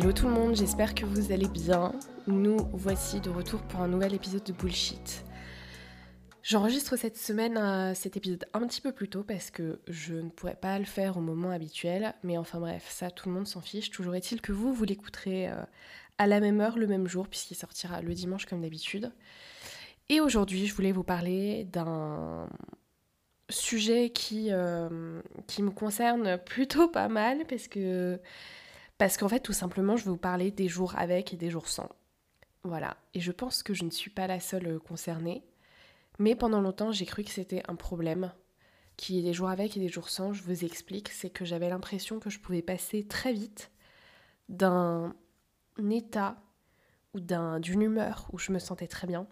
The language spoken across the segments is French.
Hello tout le monde, j'espère que vous allez bien. Nous voici de retour pour un nouvel épisode de Bullshit. J'enregistre cette semaine euh, cet épisode un petit peu plus tôt parce que je ne pourrais pas le faire au moment habituel, mais enfin bref, ça tout le monde s'en fiche. Toujours est-il que vous, vous l'écouterez euh, à la même heure, le même jour, puisqu'il sortira le dimanche comme d'habitude. Et aujourd'hui, je voulais vous parler d'un sujet qui, euh, qui me concerne plutôt pas mal parce que parce qu'en fait, tout simplement, je vais vous parler des jours avec et des jours sans. Voilà. Et je pense que je ne suis pas la seule euh, concernée. Mais pendant longtemps, j'ai cru que c'était un problème. Qu'il y des jours avec et des jours sans, je vous explique. C'est que j'avais l'impression que je pouvais passer très vite d'un état ou d'une humeur où je me sentais très bien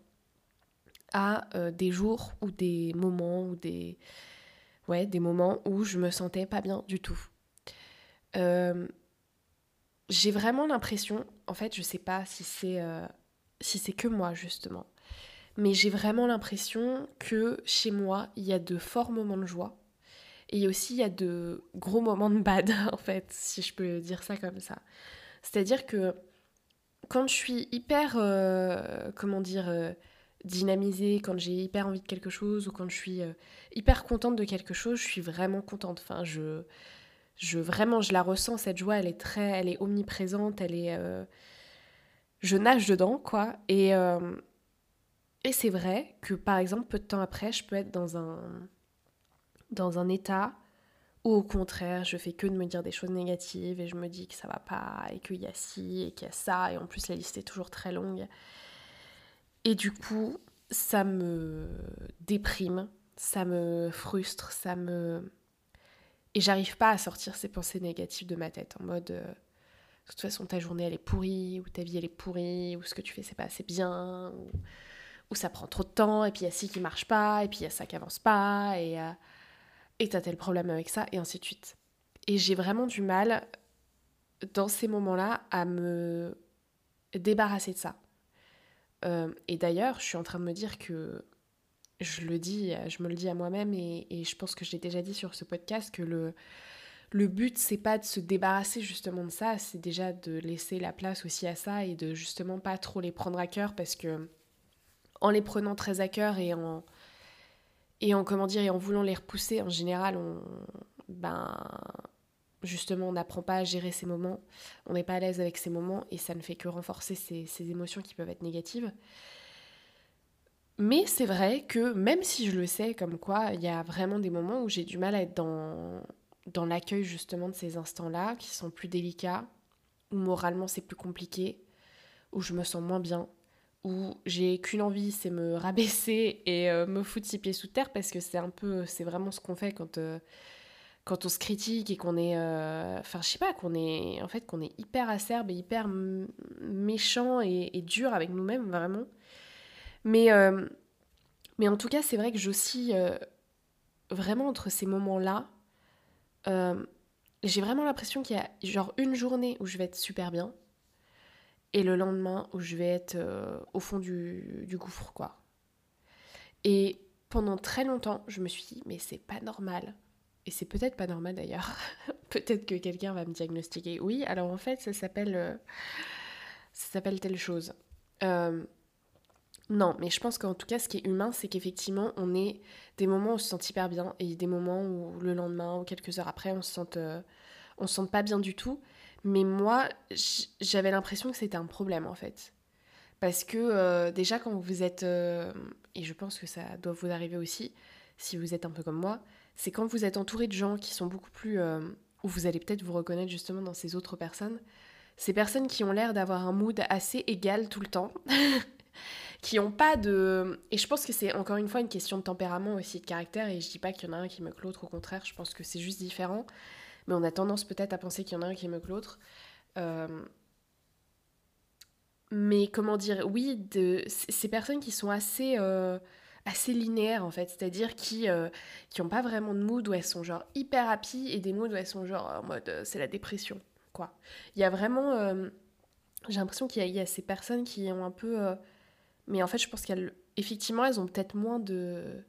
à euh, des jours ou des moments ou des ouais des moments où je me sentais pas bien du tout. Euh, j'ai vraiment l'impression, en fait, je sais pas si c'est euh, si c'est que moi justement, mais j'ai vraiment l'impression que chez moi, il y a de forts moments de joie et aussi il y a de gros moments de bad en fait, si je peux dire ça comme ça. C'est-à-dire que quand je suis hyper euh, comment dire euh, dynamisée, quand j'ai hyper envie de quelque chose ou quand je suis hyper contente de quelque chose, je suis vraiment contente. Enfin, je je vraiment je la ressens cette joie elle est très elle est omniprésente elle est euh, je nage dedans quoi. Et euh, et c'est vrai que par exemple peu de temps après je peux être dans un dans un état où au contraire je fais que de me dire des choses négatives et je me dis que ça va pas et qu'il y a ci et qu'il y a ça et en plus la liste est toujours très longue. Et du coup ça me déprime ça me frustre ça me et j'arrive pas à sortir ces pensées négatives de ma tête en mode euh, de toute façon ta journée elle est pourrie, ou ta vie elle est pourrie, ou ce que tu fais c'est pas assez bien, ou, ça prend trop de temps, et puis il y a ci qui marche pas, et puis il y a ça qui avance pas, et euh, et t'as tel problème avec ça, et ainsi de suite. Et j'ai vraiment du mal dans ces moments-là à me débarrasser de ça. Euh, et d'ailleurs, je suis en train de me dire que je le dis, je me le dis à moi-même et, je pense que je l'ai déjà dit sur ce podcast que le, le but c'est pas de se débarrasser justement de ça, c'est déjà de laisser la place aussi à ça et de justement pas trop les prendre à cœur parce que en les prenant très à cœur et en et en comment dire et en voulant les repousser en général on ben justement on n'apprend pas à gérer ces moments, on n'est pas à l'aise avec ces moments et ça ne fait que renforcer ces, ces émotions qui peuvent être négatives. Mais c'est vrai que même si je le sais, comme quoi, il y a vraiment des moments où j'ai du mal à être dans, dans l'accueil justement de ces instants-là, qui sont plus délicats, où moralement c'est plus compliqué, où je me sens moins bien, où j'ai qu'une envie, c'est me rabaisser et euh, me foutre six pieds sous terre, parce que c'est un peu, c'est vraiment ce qu'on fait quand, euh, quand on se critique et qu'on est, euh, enfin je sais pas, qu'on est, en fait, qu'on est hyper acerbe et hyper méchant et, et dur avec nous-mêmes, vraiment. Mais, euh, mais en tout cas, c'est vrai que j'oscille euh, vraiment entre ces moments-là. Euh, j'ai vraiment l'impression qu'il y a genre une journée où je vais être super bien et le lendemain où je vais être au fond du, du, gouffre, quoi. Et pendant très longtemps, je me suis dit, mais c'est pas normal. Et c'est peut-être pas normal d'ailleurs. peut-être que quelqu'un va me diagnostiquer. Oui, alors en fait, ça s'appelle. ça s'appelle telle chose. Non, mais je pense qu'en tout cas, ce qui est humain, c'est qu'effectivement, on est des moments où on se sent hyper bien et des moments où le lendemain ou quelques heures après, on se sent, euh, on se sent pas bien du tout. Mais moi, j'avais l'impression que c'était un problème en fait. Parce que euh, déjà, quand vous êtes, euh, et je pense que ça doit vous arriver aussi, si vous êtes un peu comme moi, c'est quand vous êtes entouré de gens qui sont beaucoup plus. où vous allez peut-être vous reconnaître justement dans ces autres personnes. Ces personnes qui ont l'air d'avoir un mood assez égal tout le temps. qui ont pas de... Et je pense que c'est encore une fois une question de tempérament aussi, de caractère, et je dis pas qu'il y en a un qui me que l'autre, au contraire, je pense que c'est juste différent, mais on a tendance peut-être à penser qu'il y en a un qui me que l'autre. Euh, mais comment dire, oui, de ces personnes qui sont assez, euh, assez linéaires en fait, c'est-à-dire qui euh, qui ont pas vraiment de mood où elles sont genre hyper happy et des moods où elles sont genre en mode euh, c'est la dépression quoi. Il y a vraiment, j'ai l'impression qu'il y, a ces personnes qui ont un peu, mais en fait je pense qu'elles, effectivement, elles ont peut-être moins de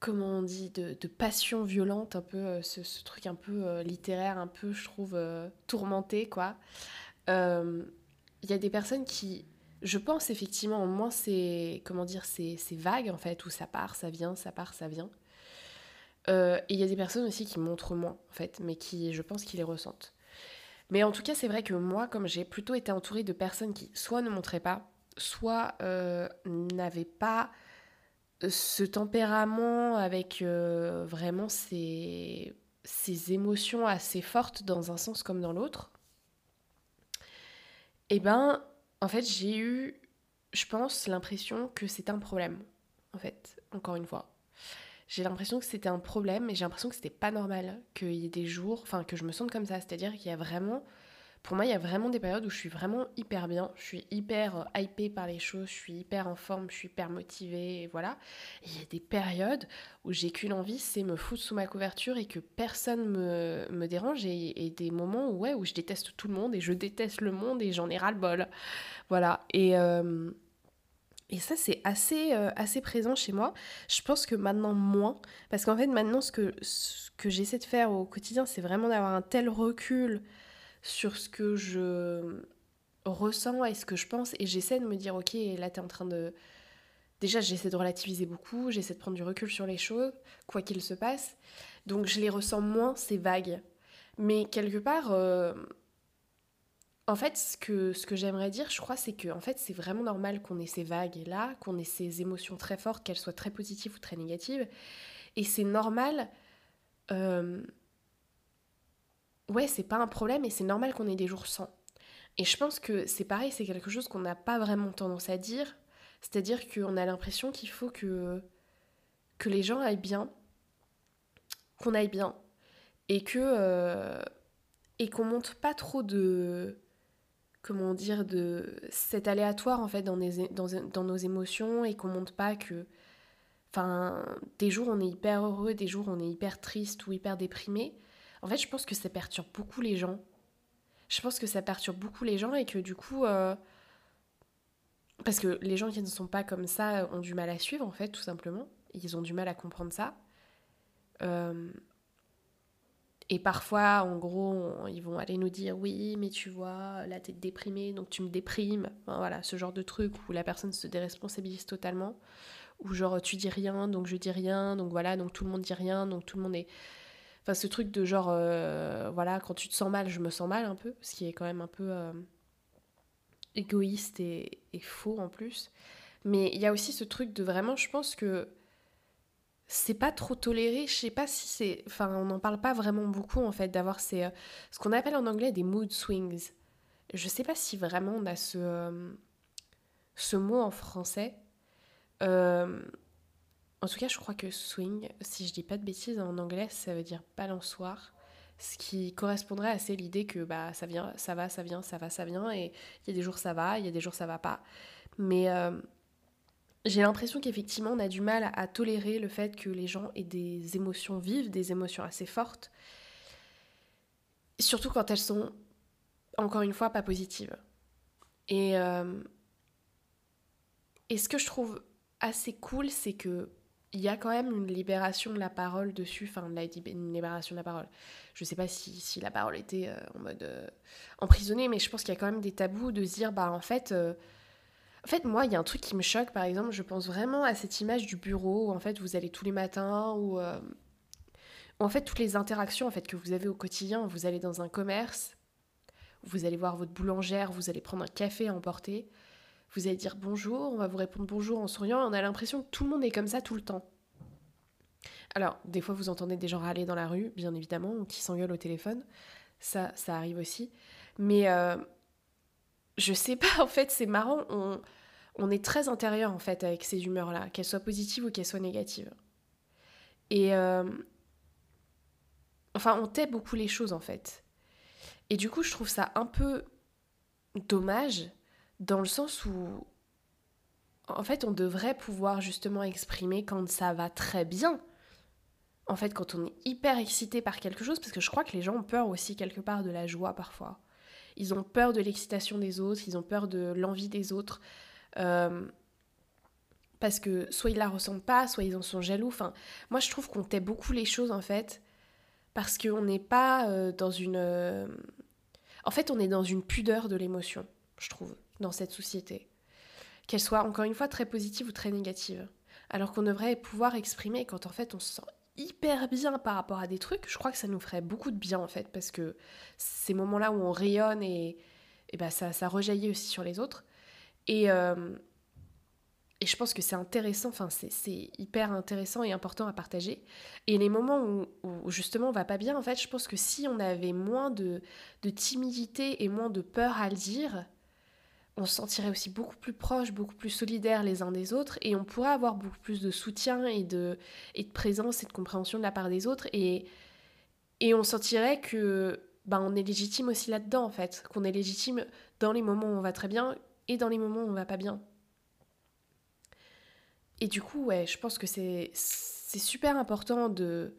comment on dit, de, de passion violente, un peu ce, ce, truc un peu littéraire, un peu, je trouve, tourmenté, quoi il y a des personnes qui, je pense effectivement, au moins c'est, comment dire, c'est, vague en fait, où ça part, ça vient, ça part, ça vient. Euh, et il y a des personnes aussi qui montrent moins en fait, mais qui, je pense, qui les ressentent. Mais en tout cas, c'est vrai que moi, comme j'ai plutôt été entourée de personnes qui soit ne montraient pas, soit euh, n'avaient pas euh, ce tempérament avec vraiment ces, ces émotions assez fortes dans un sens comme dans l'autre, eh ben, en fait, j'ai eu, je pense, l'impression que c'était un problème. En fait, encore une fois. J'ai l'impression que c'était un problème et j'ai l'impression que c'était pas normal qu'il y ait des jours, enfin, que je me sente comme ça. C'est-à-dire qu'il y a vraiment pour moi, il y a vraiment des périodes où je suis vraiment hyper bien, je suis hyper euh, hypée par les choses, je suis hyper en forme, je suis hyper motivée, voilà. Il y a des périodes où j'ai qu'une envie, c'est me foutre sous ma couverture et que personne me, me dérange, et, des moments où, ouais, où je déteste tout le monde, et je déteste le monde, et j'en ai ras-le-bol. Voilà. Et... Euh, et ça, c'est assez, euh, assez présent chez moi. Je pense que maintenant, moins. Parce qu'en fait, maintenant, ce que, ce que j'essaie de faire au quotidien, c'est vraiment d'avoir un tel recul sur ce que je ressens et ce que je pense. Et j'essaie de me dire, ok, là, tu es en train de... Déjà, j'essaie de relativiser beaucoup, j'essaie de prendre du recul sur les choses, quoi qu'il se passe. Donc, je les ressens moins, c'est vague. Mais quelque part, euh, en fait, ce que, ce que j'aimerais dire, je crois, c'est que en fait, c'est vraiment normal qu'on ait ces vagues-là, qu'on ait ces émotions très fortes, qu'elles soient très positives ou très négatives. Et c'est normal... Euh, ouais, c'est pas un problème et c'est normal qu'on ait des jours sans. Et je pense que c'est pareil, c'est quelque chose qu'on n'a pas vraiment tendance à dire. C'est-à-dire qu'on a l'impression qu'il faut que, que les gens aillent bien, qu'on aille bien, et que euh, et qu'on monte pas trop de comment dire de cet aléatoire en fait dans, nos émotions et qu'on monte pas que enfin des jours on est hyper heureux, des jours on est hyper triste ou hyper déprimé en fait, je pense que ça perturbe beaucoup les gens. Je pense que ça perturbe beaucoup les gens et que du coup. Euh, parce que les gens qui ne sont pas comme ça ont du mal à suivre, en fait, tout simplement. Ils ont du mal à comprendre ça. Euh, et parfois, en gros, ils vont aller nous dire oui, mais tu vois, là t'es déprimé, donc tu me déprimes. voilà, ce genre de truc où la personne se déresponsabilise totalement. Ou genre tu dis rien, donc je dis rien, donc voilà, donc tout le monde dit rien, donc tout le monde est. Enfin, ce truc de genre, euh, voilà, quand tu te sens mal, je me sens mal un peu, ce qui est quand même un peu euh, égoïste et, faux en plus. Mais il y a aussi ce truc de vraiment, je pense que c'est pas trop toléré. Je sais pas si c'est. Enfin, on n'en parle pas vraiment beaucoup en fait, d'avoir ces. Euh, ce qu'on appelle en anglais des mood swings. Je sais pas si vraiment on a ce, ce mot en français. En tout cas, je crois que swing, si je dis pas de bêtises en anglais, ça veut dire balançoire. Ce qui correspondrait à c'est l'idée que bah ça vient, ça va, ça vient, ça va, ça vient, et il y a des jours ça va, il y a des jours ça va pas. Mais euh, j'ai l'impression qu'effectivement on a du mal à, tolérer le fait que les gens aient des émotions vives, des émotions assez fortes, surtout quand elles sont encore une fois pas positives. Et, euh, et ce que je trouve assez cool, c'est que il y a quand même une libération de la parole dessus, enfin une libération de la parole. Je sais pas si, si la parole était euh, en mode euh, emprisonnée, mais je pense qu'il y a quand même des tabous de se dire, bah en fait, euh, en fait moi il y a un truc qui me choque, par exemple, je pense vraiment à cette image du bureau où en fait vous allez tous les matins, ou en fait toutes les interactions en fait que vous avez au quotidien, vous allez dans un commerce, vous allez voir votre boulangère, vous allez prendre un café à emporter, vous allez dire bonjour, on va vous répondre bonjour en souriant, on a l'impression que tout le monde est comme ça tout le temps. Alors, des fois, vous entendez des gens râler dans la rue, bien évidemment, ou qui s'engueulent au téléphone. Ça, ça arrive aussi. Mais euh, je sais pas, en fait, c'est marrant. On, on est très intérieur, en fait, avec ces humeurs-là, qu'elles soient positives ou qu'elles soient négatives. Et. Euh, enfin, on tait beaucoup les choses, en fait. Et du coup, je trouve ça un peu dommage dans le sens où en fait on devrait pouvoir justement exprimer quand ça va très bien. En fait, quand on est hyper excité par quelque chose, parce que je crois que les gens ont peur aussi quelque part de la joie parfois. Ils ont peur de l'excitation des autres, ils ont peur de l'envie des autres. Euh, parce que soit ils la ressentent pas, soit ils en sont jaloux. Enfin, moi je trouve qu'on tait beaucoup les choses en fait, parce qu'on n'est pas euh, dans une. Euh, en fait, on est dans une pudeur de l'émotion, je trouve, dans cette société. Qu'elle soit encore une fois très positive ou très négative. Alors qu'on devrait pouvoir exprimer quand en fait on se sent hyper bien par rapport à des trucs, je crois que ça nous ferait beaucoup de bien en fait, parce que ces moments-là où on rayonne et, et ben ça, ça rejaillit aussi sur les autres. Et, euh, et je pense que c'est intéressant, enfin c'est hyper intéressant et important à partager. Et les moments où, justement on va pas bien, en fait, je pense que si on avait moins de, de timidité et moins de peur à le dire, on se sentirait aussi beaucoup plus proche, beaucoup plus solidaires les uns des autres, et on pourrait avoir beaucoup plus de soutien et de, et de présence et de compréhension de la part des autres, et, et on sentirait que ben, on est légitime aussi là-dedans, en fait, qu'on est légitime dans les moments où on va très bien et dans les moments où on va pas bien. Et du coup, ouais, je pense que c'est super important de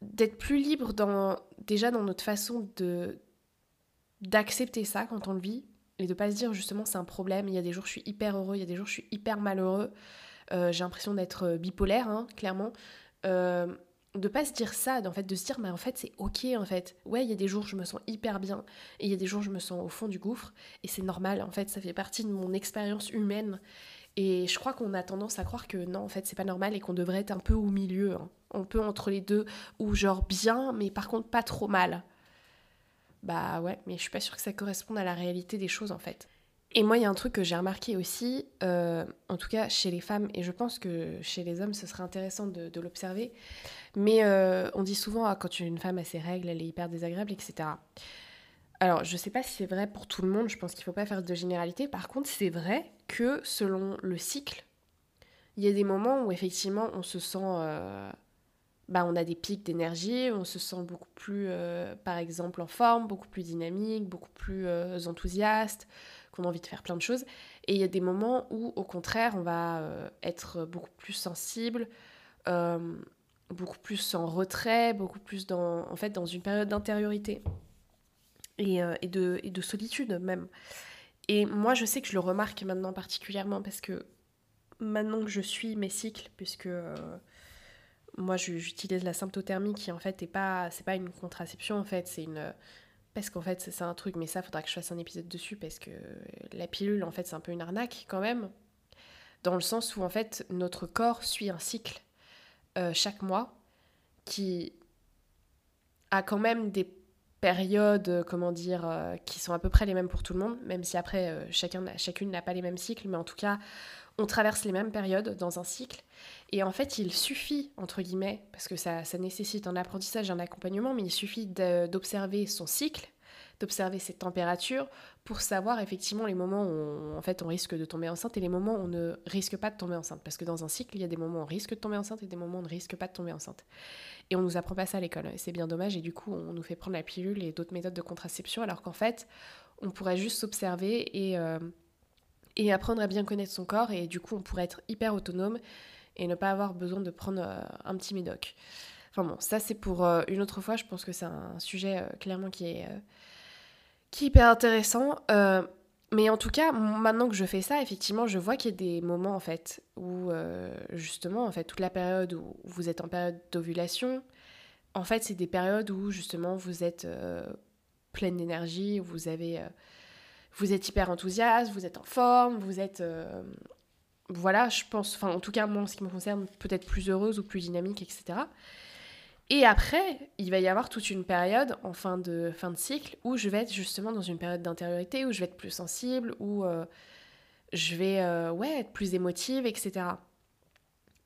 d'être plus libre dans déjà dans notre façon de d'accepter ça quand on le vit et de pas se dire justement c'est un problème. Il y a des jours je suis hyper heureux, il y a des jours je suis hyper malheureux. Euh, j'ai l'impression d'être bipolaire, hein, clairement. Euh, de pas se dire ça, en fait, de se dire, mais en fait, c'est ok, en fait. Ouais, il y a des jours, je me sens hyper bien, et il y a des jours, je me sens au fond du gouffre, et c'est normal, en fait, ça fait partie de mon expérience humaine, et je crois qu'on a tendance à croire que non, en fait, c'est pas normal et qu'on devrait être un peu au milieu. Hein. Un peu entre les deux, ou genre bien, mais par contre pas trop mal. Bah ouais, mais je suis pas sûre que ça corresponde à la réalité des choses en fait. Et moi, il y a un truc que j'ai remarqué aussi, euh, en tout cas chez les femmes, et je pense que chez les hommes, ce serait intéressant de, l'observer. Mais euh, on dit souvent, ah, quand une femme a ses règles, elle est hyper désagréable, etc. Alors, je sais pas si c'est vrai pour tout le monde, je pense qu'il faut pas faire de généralité. Par contre, c'est vrai que selon le cycle, il y a des moments où effectivement on se sent. Euh, bah, on a des pics d'énergie, on se sent beaucoup plus, euh, par exemple, en forme, beaucoup plus dynamique, beaucoup plus euh, enthousiaste, qu'on a envie de faire plein de choses. Et il y a des moments où, au contraire, on va être beaucoup plus sensible, beaucoup plus en retrait, beaucoup plus dans, en fait, dans une période d'intériorité. Euh, et, de, et, de, solitude même. Et moi, je sais que je le remarque maintenant particulièrement parce que maintenant que je suis mes cycles, puisque euh, moi j'utilise la symptothermie qui en fait n'est pas, c'est pas une contraception en fait, c'est une. Parce qu'en fait, c'est un truc, mais ça, faudra que je fasse un épisode dessus parce que la pilule, en fait, c'est un peu une arnaque quand même. Dans le sens où, en fait, notre corps suit un cycle euh, chaque mois qui a quand même des périodes, euh, comment dire, euh, qui sont à peu près les mêmes pour tout le monde, même si après chacun, chacune n'a pas les mêmes cycles, mais en tout cas, on traverse les mêmes périodes dans un cycle. Et en fait, il suffit, entre guillemets, parce que ça, ça nécessite un apprentissage, un accompagnement, mais il suffit d'observer son cycle, d'observer ses températures, pour savoir effectivement les moments où on, en fait, on risque de tomber enceinte et les moments où on ne risque pas de tomber enceinte. Parce que dans un cycle, il y a des moments où on risque de tomber enceinte et des moments où on ne risque pas de tomber enceinte. Et on nous apprend pas ça à l'école. C'est bien dommage. Et du coup, on nous fait prendre la pilule et d'autres méthodes de contraception, alors qu'en fait, on pourrait juste s'observer et, euh, et apprendre à bien connaître son corps. Et du coup, on pourrait être hyper autonome et ne pas avoir besoin de prendre euh, un petit médoc. Enfin bon, ça c'est pour euh, une autre fois. Je pense que c'est un sujet clairement qui est qui est hyper intéressant. Euh, mais en tout cas, maintenant que je fais ça, effectivement, je vois qu'il y a des moments en fait où euh, justement, en fait, toute la période où vous êtes en période d'ovulation, en fait, c'est des périodes où justement vous êtes euh, pleine d'énergie, vous avez, vous êtes hyper enthousiaste, vous êtes en forme, vous êtes, voilà, je pense, enfin, en tout cas, moi, en ce qui me concerne, peut-être plus heureuse ou plus dynamique, etc. Et après, il va y avoir toute une période en fin de, fin de cycle où je vais être justement dans une période d'intériorité, où je vais être plus sensible, où euh, je vais euh, ouais, être plus émotive, etc.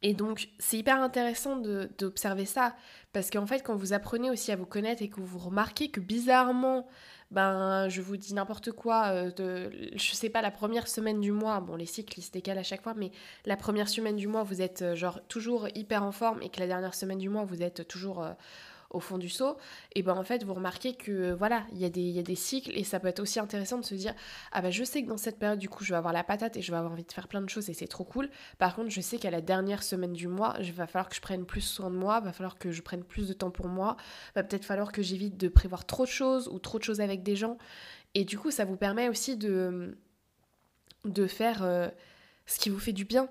Et donc, c'est hyper intéressant d'observer ça, parce qu'en fait, quand vous apprenez aussi à vous connaître et que vous remarquez que bizarrement, ben je vous dis n'importe quoi, euh, je sais pas, la première semaine du mois, bon les cycles ils se décalent à chaque fois, mais la première semaine du mois vous êtes euh, genre toujours hyper en forme et que la dernière semaine du mois vous êtes toujours euh, au fond du seau, et ben en fait vous remarquez que voilà, il y, a des, y a des cycles et ça peut être aussi intéressant de se dire ah ben je sais que dans cette période du coup je vais avoir la patate et je vais avoir envie de faire plein de choses et c'est trop cool. Par contre je sais qu'à la dernière semaine du mois, il va falloir que je prenne plus soin de moi, va falloir que je prenne plus de temps pour moi, va peut-être falloir que j'évite de prévoir trop de choses ou trop de choses avec des gens. Et du coup ça vous permet aussi de, de faire euh, ce qui vous fait du bien.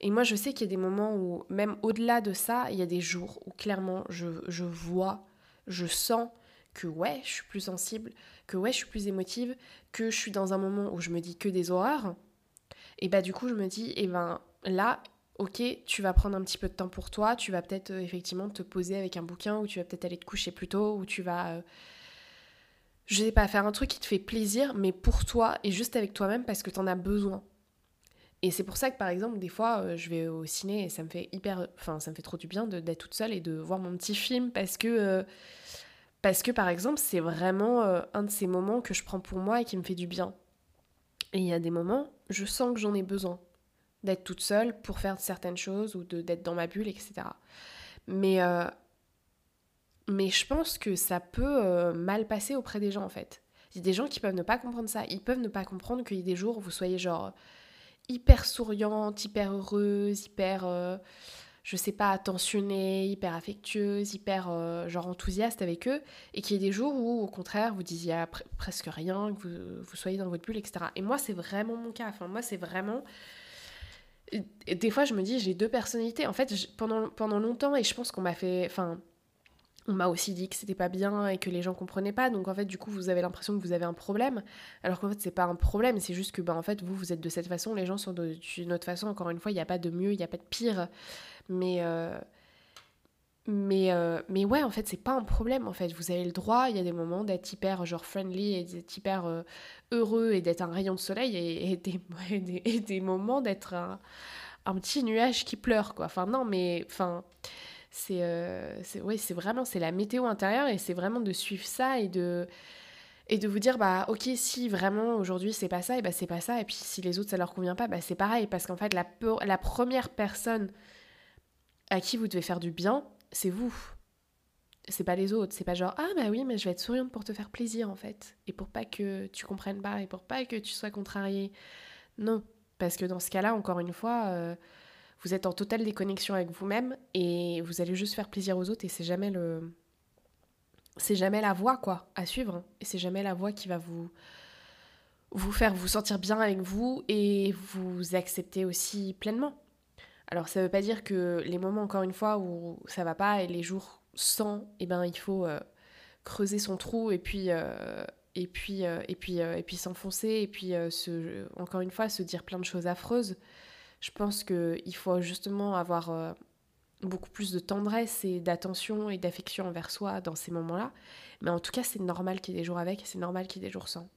Et moi, je sais qu'il y a des moments où, même au-delà de ça, il y a des jours où clairement, je, je, vois, je sens que ouais, je suis plus sensible, que ouais, je suis plus émotive, que je suis dans un moment où je me dis que des horreurs. Et bah du coup, je me dis, et eh ben là, ok, tu vas prendre un petit peu de temps pour toi, tu vas peut-être euh, effectivement te poser avec un bouquin, ou tu vas peut-être aller te coucher plus tôt, ou tu vas... Euh, je sais pas, faire un truc qui te fait plaisir, mais pour toi et juste avec toi-même parce que t'en as besoin. Et c'est pour ça que par exemple, des fois, euh, je vais au ciné et ça me fait hyper. Enfin, ça me fait trop du bien d'être toute seule et de voir mon petit film parce que. Euh, parce que par exemple, c'est vraiment euh, un de ces moments que je prends pour moi et qui me fait du bien. Et il y a des moments, je sens que j'en ai besoin d'être toute seule pour faire certaines choses ou d'être dans ma bulle, etc. Mais, mais je pense que ça peut mal passer auprès des gens en fait. Il y a des gens qui peuvent ne pas comprendre ça. Ils peuvent ne pas comprendre qu'il y ait des jours où vous soyez genre hyper souriante, hyper heureuse, hyper, euh, je sais pas, attentionnée, hyper affectueuse, hyper euh, genre enthousiaste avec eux, et qu'il y ait des jours où, au contraire, vous disiez presque rien, que vous, vous, soyez dans votre bulle, etc. Et moi, c'est vraiment mon cas. Enfin, moi, c'est vraiment. des fois, je me dis, j'ai deux personnalités. En fait, pendant, pendant longtemps, et je pense qu'on m'a fait. Enfin, on m'a aussi dit que c'était pas bien et que les gens comprenaient pas. Donc en fait, du coup, vous avez l'impression que vous avez un problème. Alors qu'en fait, c'est pas un problème. C'est juste que, ben, en fait, vous, vous êtes de cette façon, les gens sont d'une autre façon. Encore une fois, il n'y a pas de mieux, il n'y a pas de pire. Mais. Euh, mais, euh, mais ouais, en fait, c'est pas un problème. En fait, vous avez le droit, il y a des moments d'être hyper genre friendly et d'être hyper euh, heureux et d'être un rayon de soleil et, des, des, moments d'être un, un, petit nuage qui pleure, quoi. Enfin, non, mais. Enfin c'est euh, vraiment c'est la météo intérieure et c'est vraiment de suivre ça et de et de vous dire bah ok si vraiment aujourd'hui c'est pas ça et bah c'est pas ça. Et puis si les autres ça leur convient pas bah c'est pareil. Parce qu'en fait la, la première personne à qui vous devez faire du bien c'est vous. C'est pas les autres. C'est pas genre ah bah oui mais je vais être souriante pour te faire plaisir en fait. Et pour pas que tu comprennes pas et pour pas que tu sois contrarié non. Parce que dans ce cas là encore une fois euh, vous êtes en totale déconnexion avec vous-même et vous allez juste faire plaisir aux autres et c'est jamais le c'est jamais la voie quoi à suivre et c'est jamais la voie qui va vous vous faire vous sentir bien avec vous et vous accepter aussi pleinement. Alors ça veut pas dire que les moments encore une fois où ça va pas et les jours sans, eh ben il faut euh, creuser son trou et puis euh, et puis euh, et puis et puis s'enfoncer et puis encore une fois se dire plein de choses affreuses je pense qu'il faut justement avoir euh, beaucoup plus de tendresse et d'attention et d'affection envers soi dans ces moments-là. Mais en tout cas, c'est normal qu'il y ait des jours avec et c'est normal qu'il y ait des jours sans.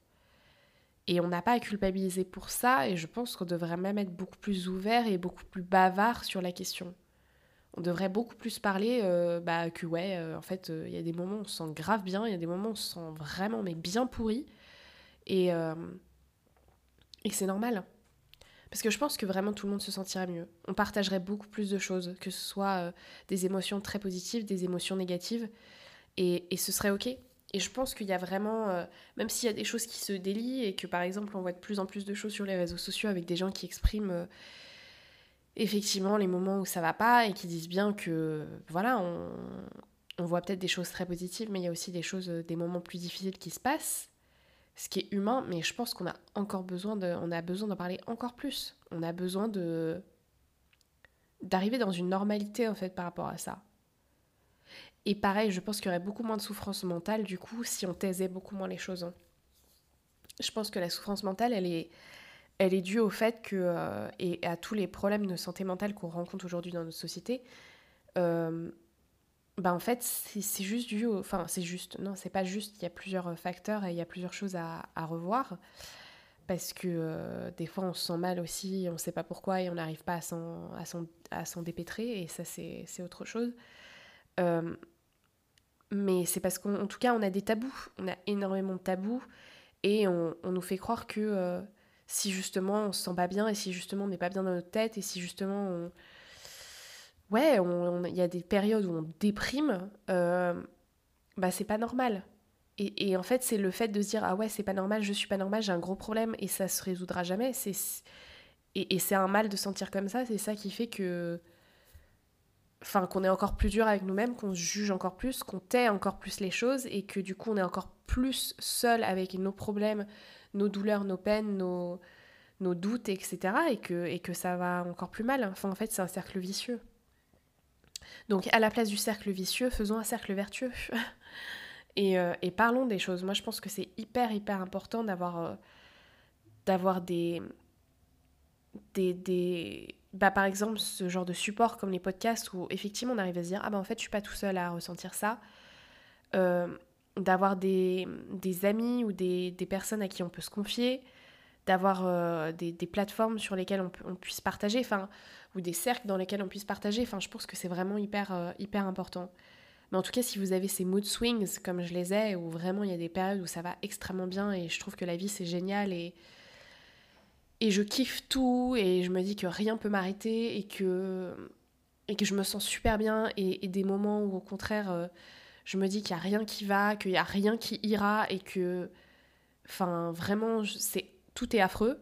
Et on n'a pas à culpabiliser pour ça et je pense qu'on devrait même être beaucoup plus ouvert et beaucoup plus bavard sur la question. On devrait beaucoup plus parler euh, bah, que ouais, euh, en fait, il y a des moments où on se sent grave bien, il y a des moments où on se sent vraiment mais bien pourri et, et c'est normal. Parce que je pense que vraiment tout le monde se sentirait mieux. On partagerait beaucoup plus de choses, que ce soit euh, des émotions très positives, des émotions négatives, et, ce serait ok. Et je pense qu'il y a vraiment, euh, même s'il y a des choses qui se délient, et que par exemple on voit de plus en plus de choses sur les réseaux sociaux avec des gens qui expriment euh, effectivement les moments où ça va pas, et qui disent bien que voilà, on, on voit peut-être des choses très positives, mais il y a aussi des choses, des moments plus difficiles qui se passent ce qui est humain, mais je pense qu'on a encore besoin de, d'en parler encore plus. On a besoin d'arriver dans une normalité en fait par rapport à ça. Et pareil, je pense qu'il y aurait beaucoup moins de souffrance mentale du coup si on taisait beaucoup moins les choses. Hein. Je pense que la souffrance mentale, elle est, elle est due au fait que, euh, et à tous les problèmes de santé mentale qu'on rencontre aujourd'hui dans notre société, euh, bah en fait, c'est juste dû Enfin, c'est juste. Non, c'est pas juste. Il y a plusieurs euh, facteurs et il y a plusieurs choses à, à revoir. Parce que euh, des fois, on se sent mal aussi, on ne sait pas pourquoi et on n'arrive pas à s'en dépêtrer. Et ça, c'est autre chose. Euh, mais c'est parce qu'en tout cas, on a des tabous. On a énormément de tabous. Et on, nous fait croire que si justement on se sent pas bien et si justement on n'est pas bien dans notre tête et si justement on ouais, il y a des périodes où on déprime, euh, bah c'est pas normal. Et, en fait, c'est le fait de se dire ah ouais, c'est pas normal, je suis pas normal, j'ai un gros problème et ça se résoudra jamais. C'est et, c'est un mal de sentir comme ça. C'est ça qui fait que, enfin, qu'on est encore plus dur avec nous-mêmes, qu'on se juge encore plus, qu'on tait encore plus les choses et que du coup, on est encore plus seul avec nos problèmes, nos douleurs, nos peines, nos nos doutes, etc. Et que, et que ça va encore plus mal. Enfin, en fait, c'est un cercle vicieux. Donc, à la place du cercle vicieux, faisons un cercle vertueux. Euh, et, parlons des choses. Moi, je pense que c'est hyper, hyper important d'avoir euh, d'avoir des, des, des... Bah, par exemple, ce genre de support comme les podcasts où effectivement on arrive à se dire Ah, bah en fait, je suis pas tout seul à ressentir ça. Euh, d'avoir des, des, amis ou des, des, personnes à qui on peut se confier, d'avoir euh, des, plateformes sur lesquelles on, puisse partager, enfin, ou des cercles dans lesquels on puisse partager. Enfin, je pense que c'est vraiment hyper, euh, hyper important. Mais en tout cas, si vous avez ces mood swings comme je les ai, où vraiment il y a des périodes où ça va extrêmement bien et je trouve que la vie c'est génial et, et je kiffe tout et je me dis que rien peut m'arrêter et que, et que je me sens super bien et, des moments où au contraire euh, je me dis qu'il n'y a rien qui va, qu'il n'y a rien qui ira et que, enfin vraiment, c'est tout est affreux.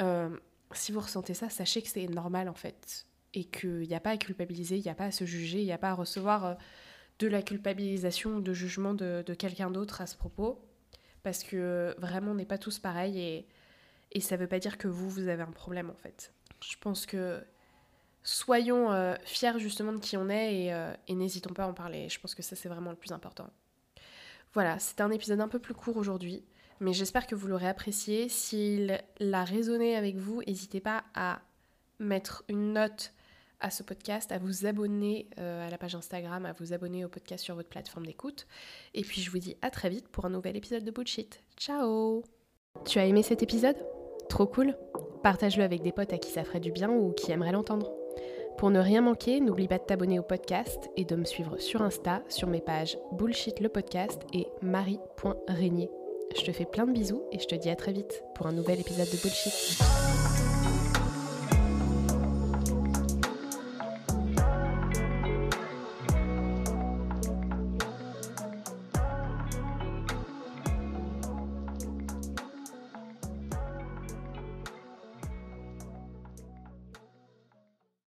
Euh, si vous ressentez ça, sachez que c'est normal en fait. Et qu'il n'y a pas à culpabiliser, il n'y a pas à se juger, il n'y a pas à recevoir euh, de la culpabilisation de jugement de, quelqu'un d'autre à ce propos. Parce que vraiment, on n'est pas tous pareils et, et ça ne veut pas dire que vous, vous avez un problème en fait. Je pense que soyons euh, fiers justement de qui on est et, et n'hésitons pas à en parler. Je pense que ça, c'est vraiment le plus important. Voilà, c'était un épisode un peu plus court aujourd'hui mais j'espère que vous l'aurez apprécié. S'il a résonné avec vous, n'hésitez pas à mettre une note à ce podcast, à vous abonner euh, à la page Instagram, à vous abonner au podcast sur votre plateforme d'écoute. Et puis je vous dis à très vite pour un nouvel épisode de Bullshit. Ciao Tu as aimé cet épisode? Trop cool Partage-le avec des potes à qui ça ferait du bien ou qui aimeraient l'entendre. Pour ne rien manquer, n'oublie pas de t'abonner au podcast et de me suivre sur Insta sur mes pages Bullshit le podcast et marie.régnier. Je te fais plein de bisous et je te dis à très vite pour un nouvel épisode de Bullshit.